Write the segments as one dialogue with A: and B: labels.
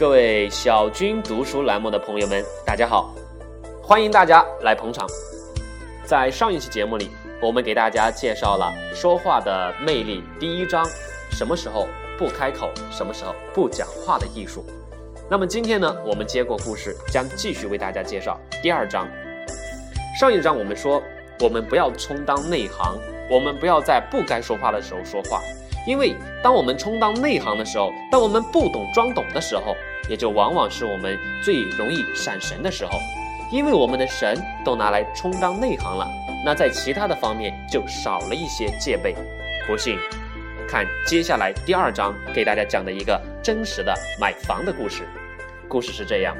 A: 各位小军读书栏目的朋友们，大家好，欢迎大家来捧场。在上一期节目里，我们给大家介绍了说话的魅力第一章：什么时候不开口，什么时候不讲话的艺术。那么今天呢，我们接过故事，将继续为大家介绍第二章。上一章我们说，我们不要充当内行，我们不要在不该说话的时候说话，因为当我们充当内行的时候，当我们不懂装懂的时候。也就往往是我们最容易闪神的时候，因为我们的神都拿来充当内行了，那在其他的方面就少了一些戒备。不信，看接下来第二章给大家讲的一个真实的买房的故事。故事是这样：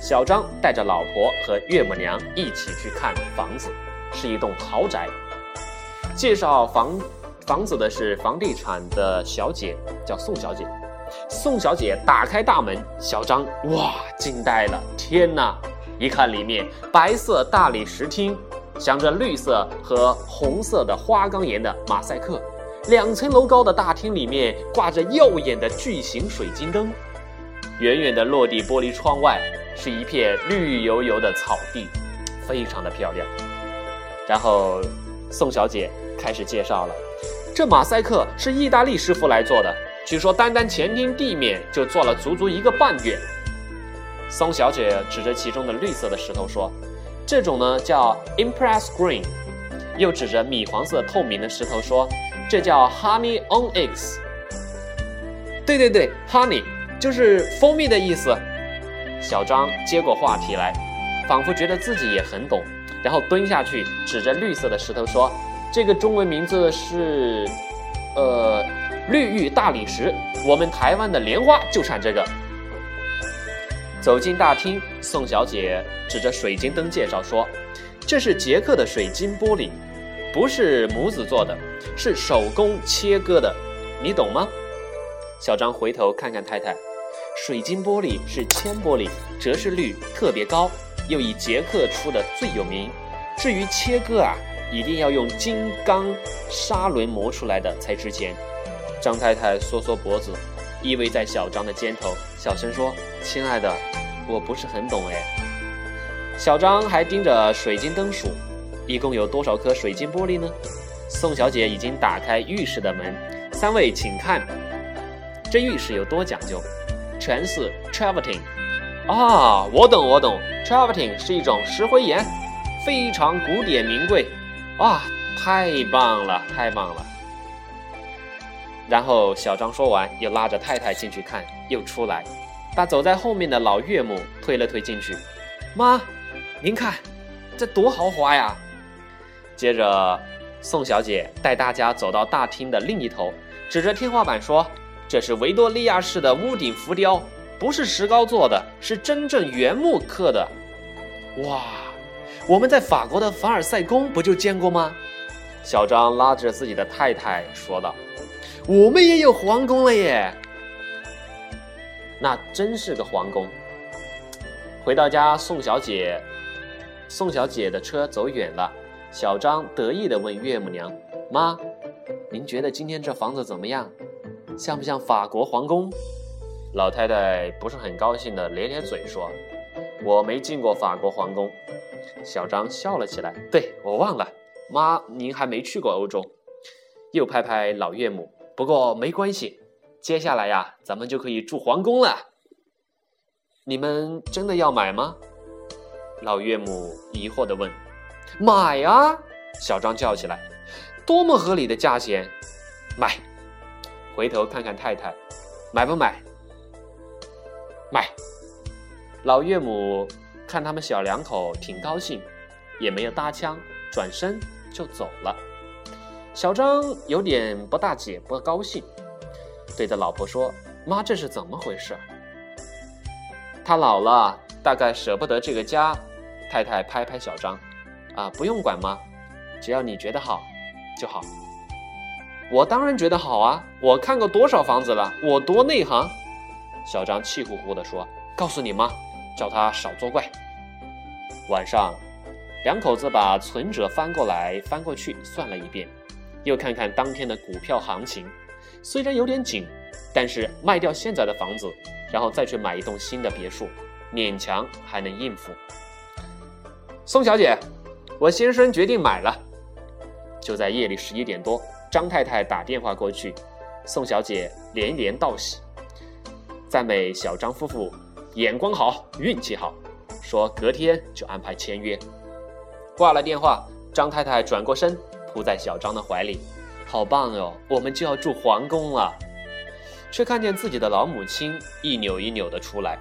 A: 小张带着老婆和岳母娘一起去看房子，是一栋豪宅。介绍房房子的是房地产的小姐，叫宋小姐。宋小姐打开大门，小张哇惊呆了！天哪！一看里面白色大理石厅，镶着绿色和红色的花岗岩的马赛克，两层楼高的大厅里面挂着耀眼的巨型水晶灯，远远的落地玻璃窗外是一片绿油油的草地，非常的漂亮。然后宋小姐开始介绍了，这马赛克是意大利师傅来做的。据说单单前厅地面就做了足足一个半月。松小姐指着其中的绿色的石头说：“这种呢叫 Impress Green。”又指着米黄色透明的石头说：“这叫 Honey on Eggs。”对对对，Honey 就是蜂蜜的意思。小张接过话题来，仿佛觉得自己也很懂，然后蹲下去指着绿色的石头说：“这个中文名字是，呃。”绿玉大理石，我们台湾的莲花就产这个。走进大厅，宋小姐指着水晶灯介绍说：“这是捷克的水晶玻璃，不是模子做的，是手工切割的，你懂吗？”小张回头看看太太，水晶玻璃是铅玻璃，折射率特别高，又以捷克出的最有名。至于切割啊，一定要用金刚砂轮磨出来的才值钱。张太太缩缩脖子，依偎在小张的肩头，小声说：“亲爱的，我不是很懂哎。”小张还盯着水晶灯数，一共有多少颗水晶玻璃呢？宋小姐已经打开浴室的门，三位请看，这浴室有多讲究，全是 travertine。啊，我懂我懂，travertine 是一种石灰岩，非常古典名贵。啊，太棒了，太棒了。然后小张说完，又拉着太太进去看，又出来，把走在后面的老岳母推了推进去。妈，您看，这多豪华呀！接着，宋小姐带大家走到大厅的另一头，指着天花板说：“这是维多利亚式的屋顶浮雕，不是石膏做的，是真正原木刻的。”哇，我们在法国的凡尔赛宫不就见过吗？小张拉着自己的太太说道。我们也有皇宫了耶，那真是个皇宫。回到家，宋小姐，宋小姐的车走远了。小张得意地问岳母娘：“妈，您觉得今天这房子怎么样？像不像法国皇宫？”老太太不是很高兴地咧咧嘴说：“我没进过法国皇宫。”小张笑了起来：“对我忘了，妈，您还没去过欧洲。”又拍拍老岳母。不过没关系，接下来呀，咱们就可以住皇宫了。你们真的要买吗？老岳母疑惑地问。买啊！小张叫起来。多么合理的价钱！买！回头看看太太，买不买？买！老岳母看他们小两口挺高兴，也没有搭腔，转身就走了。小张有点不大解、不高兴，对着老婆说：“妈，这是怎么回事？”他老了，大概舍不得这个家。太太拍拍小张：“啊，不用管妈，只要你觉得好就好。”我当然觉得好啊！我看过多少房子了，我多内行。小张气呼呼地说：“告诉你妈，叫他少作怪。”晚上，两口子把存折翻过来翻过去算了一遍。又看看当天的股票行情，虽然有点紧，但是卖掉现在的房子，然后再去买一栋新的别墅，勉强还能应付。宋小姐，我先生决定买了。就在夜里十一点多，张太太打电话过去，宋小姐连连道喜，赞美小张夫妇眼光好，运气好，说隔天就安排签约。挂了电话，张太太转过身，扑在小张的怀里，好棒哦，我们就要住皇宫了。却看见自己的老母亲一扭一扭的出来，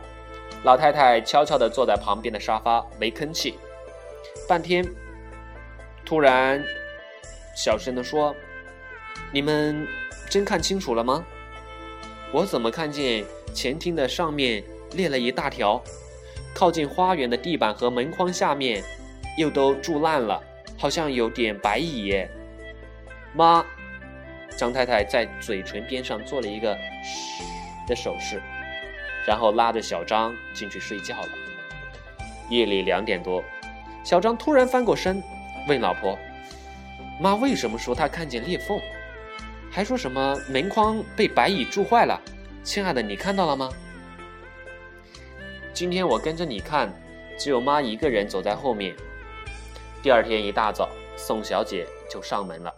A: 老太太悄悄的坐在旁边的沙发，没吭气。半天，突然小声的说：“你们真看清楚了吗？我怎么看见前厅的上面裂了一大条，靠近花园的地板和门框下面又都蛀烂了，好像有点白蚁耶。”妈。张太太在嘴唇边上做了一个“嘘”的手势，然后拉着小张进去睡觉了。夜里两点多，小张突然翻过身，问老婆：“妈为什么说她看见裂缝？还说什么门框被白蚁蛀坏了？亲爱的，你看到了吗？”今天我跟着你看，只有妈一个人走在后面。第二天一大早，宋小姐就上门了。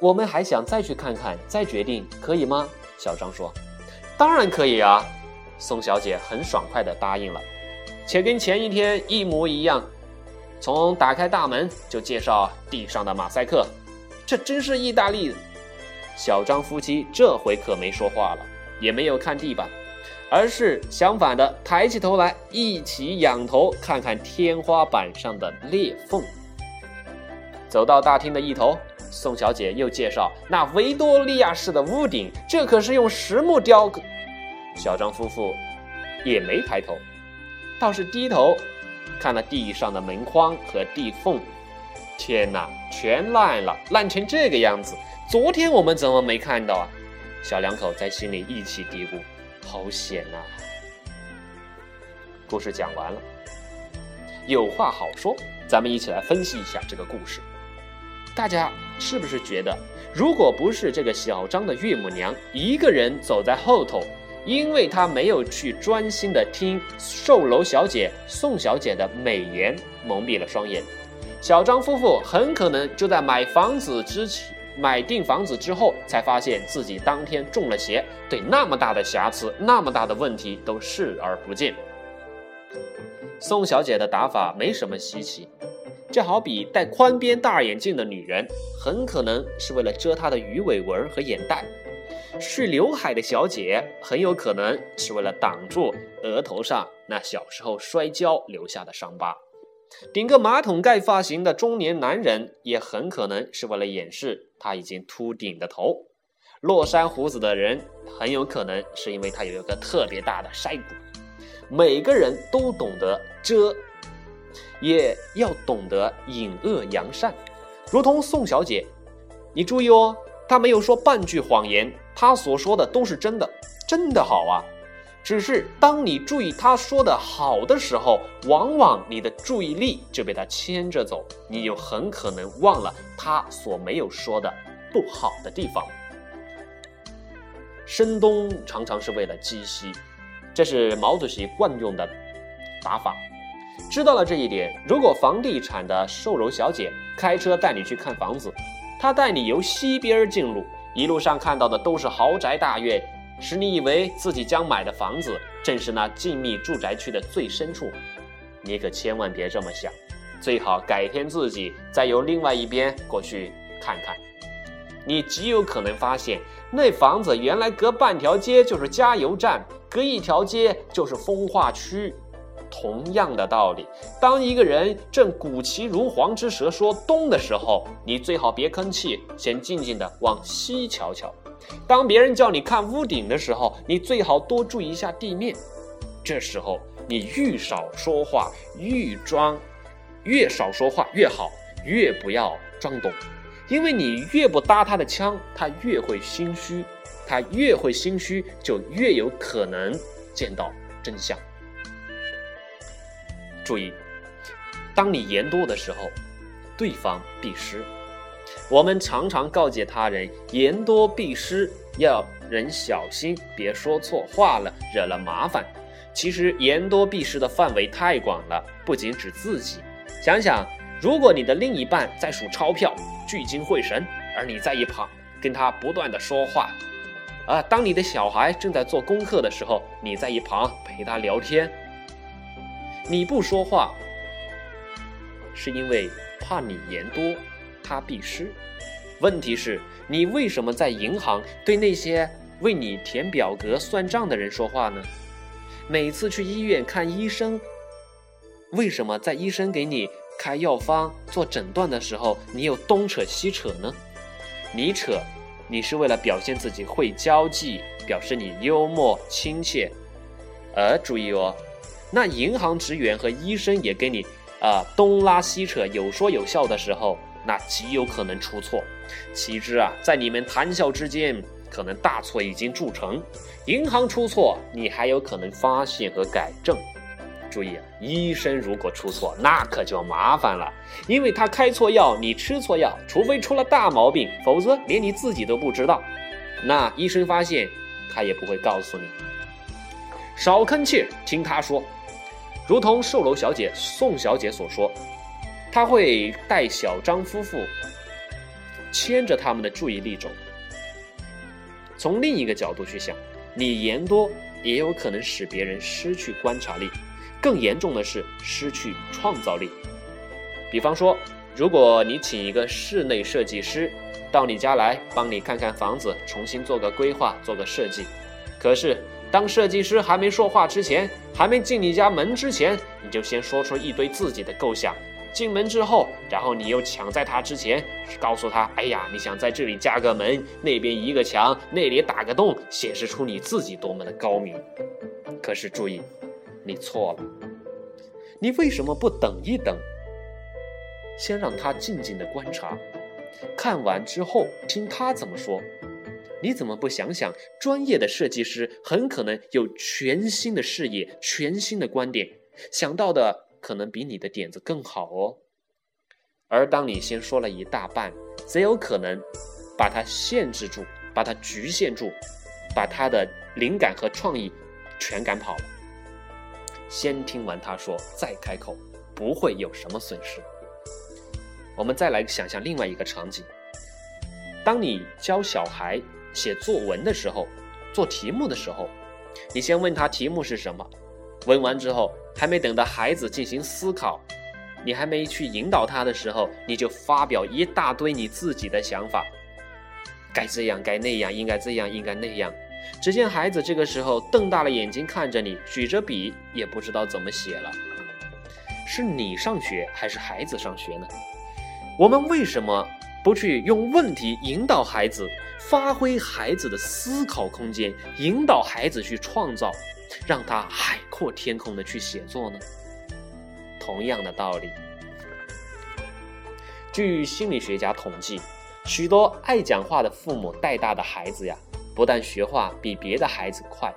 A: 我们还想再去看看，再决定，可以吗？小张说：“当然可以啊。”宋小姐很爽快地答应了，且跟前一天一模一样。从打开大门就介绍地上的马赛克，这真是意大利。小张夫妻这回可没说话了，也没有看地板，而是相反的抬起头来，一起仰头看看天花板上的裂缝。走到大厅的一头。宋小姐又介绍那维多利亚式的屋顶，这可是用实木雕刻。小张夫妇也没抬头，倒是低头看了地上的门框和地缝。天哪，全烂了，烂成这个样子！昨天我们怎么没看到啊？小两口在心里一起嘀咕：“好险呐！”故事讲完了，有话好说，咱们一起来分析一下这个故事。大家是不是觉得，如果不是这个小张的岳母娘一个人走在后头，因为她没有去专心的听售楼小姐宋小姐的美言，蒙蔽了双眼，小张夫妇很可能就在买房子之前、买定房子之后，才发现自己当天中了邪，对那么大的瑕疵、那么大的问题都视而不见。宋小姐的打法没什么稀奇。这好比戴宽边大眼镜的女人，很可能是为了遮她的鱼尾纹和眼袋；蓄刘海的小姐，很有可能是为了挡住额头上那小时候摔跤留下的伤疤；顶个马桶盖发型的中年男人，也很可能是为了掩饰他已经秃顶的头；络腮胡子的人，很有可能是因为他有一个特别大的腮骨。每个人都懂得遮。也要懂得隐恶扬善，如同宋小姐，你注意哦，她没有说半句谎言，她所说的都是真的，真的好啊。只是当你注意他说的好的时候，往往你的注意力就被他牵着走，你就很可能忘了他所没有说的不好的地方。声东常常是为了击西，这是毛主席惯用的打法。知道了这一点，如果房地产的售楼小姐开车带你去看房子，她带你由西边进入，一路上看到的都是豪宅大院，使你以为自己将买的房子正是那静谧住宅区的最深处，你可千万别这么想，最好改天自己再由另外一边过去看看，你极有可能发现那房子原来隔半条街就是加油站，隔一条街就是风化区。同样的道理，当一个人正鼓起如簧之舌说东的时候，你最好别吭气，先静静的往西瞧瞧。当别人叫你看屋顶的时候，你最好多注意一下地面。这时候你愈少说话，愈装，越少说话越好，越不要装懂，因为你越不搭他的腔，他越会心虚，他越会心虚，就越有可能见到真相。注意，当你言多的时候，对方必失；我们常常告诫他人言多必失，要人小心，别说错话了，惹了麻烦。其实言多必失的范围太广了，不仅指自己。想想，如果你的另一半在数钞票，聚精会神，而你在一旁跟他不断的说话，啊，当你的小孩正在做功课的时候，你在一旁陪他聊天，你不说话，是因为怕你言多，他必失。问题是，你为什么在银行对那些为你填表格、算账的人说话呢？每次去医院看医生，为什么在医生给你开药方、做诊断的时候，你又东扯西扯呢？你扯，你是为了表现自己会交际，表示你幽默亲切。而注意哦，那银行职员和医生也给你啊东拉西扯、有说有笑的时候，那极有可能出错。岂知啊，在你们谈笑之间。可能大错已经铸成，银行出错，你还有可能发现和改正。注意，医生如果出错，那可就麻烦了，因为他开错药，你吃错药，除非出了大毛病，否则连你自己都不知道。那医生发现，他也不会告诉你。少吭气，听他说。如同售楼小姐宋小姐所说，他会带小张夫妇牵着他们的注意力走。从另一个角度去想，你言多也有可能使别人失去观察力，更严重的是失去创造力。比方说，如果你请一个室内设计师到你家来帮你看看房子，重新做个规划、做个设计，可是当设计师还没说话之前，还没进你家门之前，你就先说出一堆自己的构想。进门之后，然后你又抢在他之前，告诉他：“哎呀，你想在这里加个门，那边一个墙，那里打个洞，显示出你自己多么的高明。”可是注意，你错了。你为什么不等一等，先让他静静的观察，看完之后听他怎么说？你怎么不想想，专业的设计师很可能有全新的视野、全新的观点，想到的。可能比你的点子更好哦，而当你先说了一大半，则有可能把它限制住，把它局限住，把他的灵感和创意全赶跑了。先听完他说，再开口，不会有什么损失。我们再来想象另外一个场景：当你教小孩写作文的时候，做题目的时候，你先问他题目是什么。问完之后，还没等到孩子进行思考，你还没去引导他的时候，你就发表一大堆你自己的想法，该这样，该那样，应该这样，应该那样。只见孩子这个时候瞪大了眼睛看着你，举着笔也不知道怎么写了。是你上学还是孩子上学呢？我们为什么不去用问题引导孩子，发挥孩子的思考空间，引导孩子去创造？让他海阔天空的去写作呢？同样的道理。据心理学家统计，许多爱讲话的父母带大的孩子呀，不但学话比别的孩子快，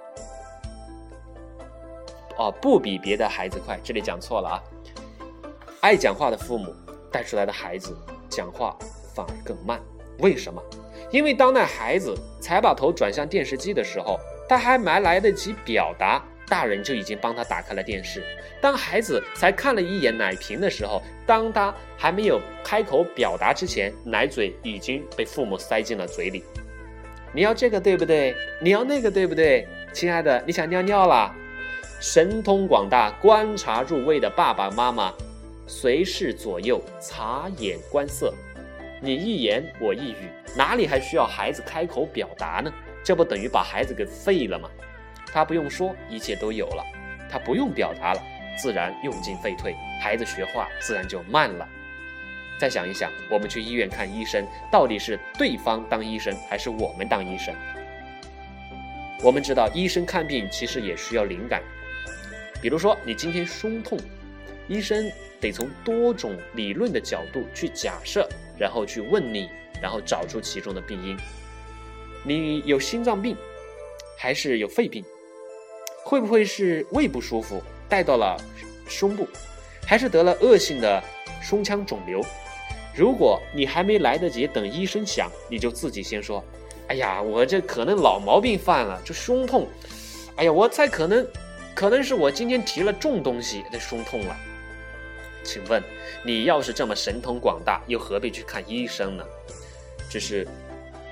A: 哦，不比别的孩子快，这里讲错了啊。爱讲话的父母带出来的孩子讲话反而更慢，为什么？因为当那孩子才把头转向电视机的时候。他还没来得及表达，大人就已经帮他打开了电视。当孩子才看了一眼奶瓶的时候，当他还没有开口表达之前，奶嘴已经被父母塞进了嘴里。你要这个对不对？你要那个对不对？亲爱的，你想尿尿了？神通广大、观察入微的爸爸妈妈，随时左右察言观色，你一言我一语，哪里还需要孩子开口表达呢？这不等于把孩子给废了吗？他不用说，一切都有了；他不用表达了，自然用进废退，孩子学话自然就慢了。再想一想，我们去医院看医生，到底是对方当医生，还是我们当医生？我们知道，医生看病其实也需要灵感。比如说，你今天胸痛，医生得从多种理论的角度去假设，然后去问你，然后找出其中的病因。你有心脏病，还是有肺病？会不会是胃不舒服带到了胸部，还是得了恶性的胸腔肿瘤？如果你还没来得及等医生想，你就自己先说：“哎呀，我这可能老毛病犯了，这胸痛。哎呀，我猜可能，可能是我今天提了重东西，这胸痛了。”请问，你要是这么神通广大，又何必去看医生呢？只是，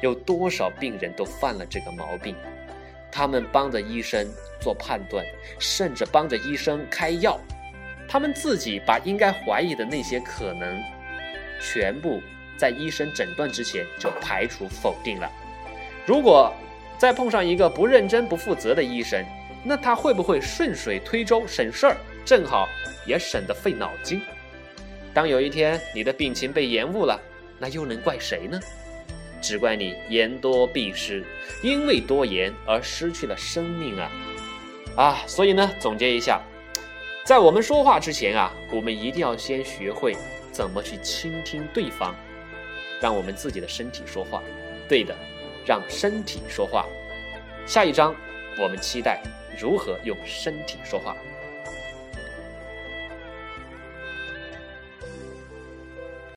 A: 有多少病人都犯了这个毛病，他们帮着医生做判断，甚至帮着医生开药，他们自己把应该怀疑的那些可能，全部在医生诊断之前就排除否定了。如果再碰上一个不认真、不负责的医生，那他会不会顺水推舟省事儿？正好。也省得费脑筋。当有一天你的病情被延误了，那又能怪谁呢？只怪你言多必失，因为多言而失去了生命啊！啊，所以呢，总结一下，在我们说话之前啊，我们一定要先学会怎么去倾听对方，让我们自己的身体说话。对的，让身体说话。下一章我们期待如何用身体说话。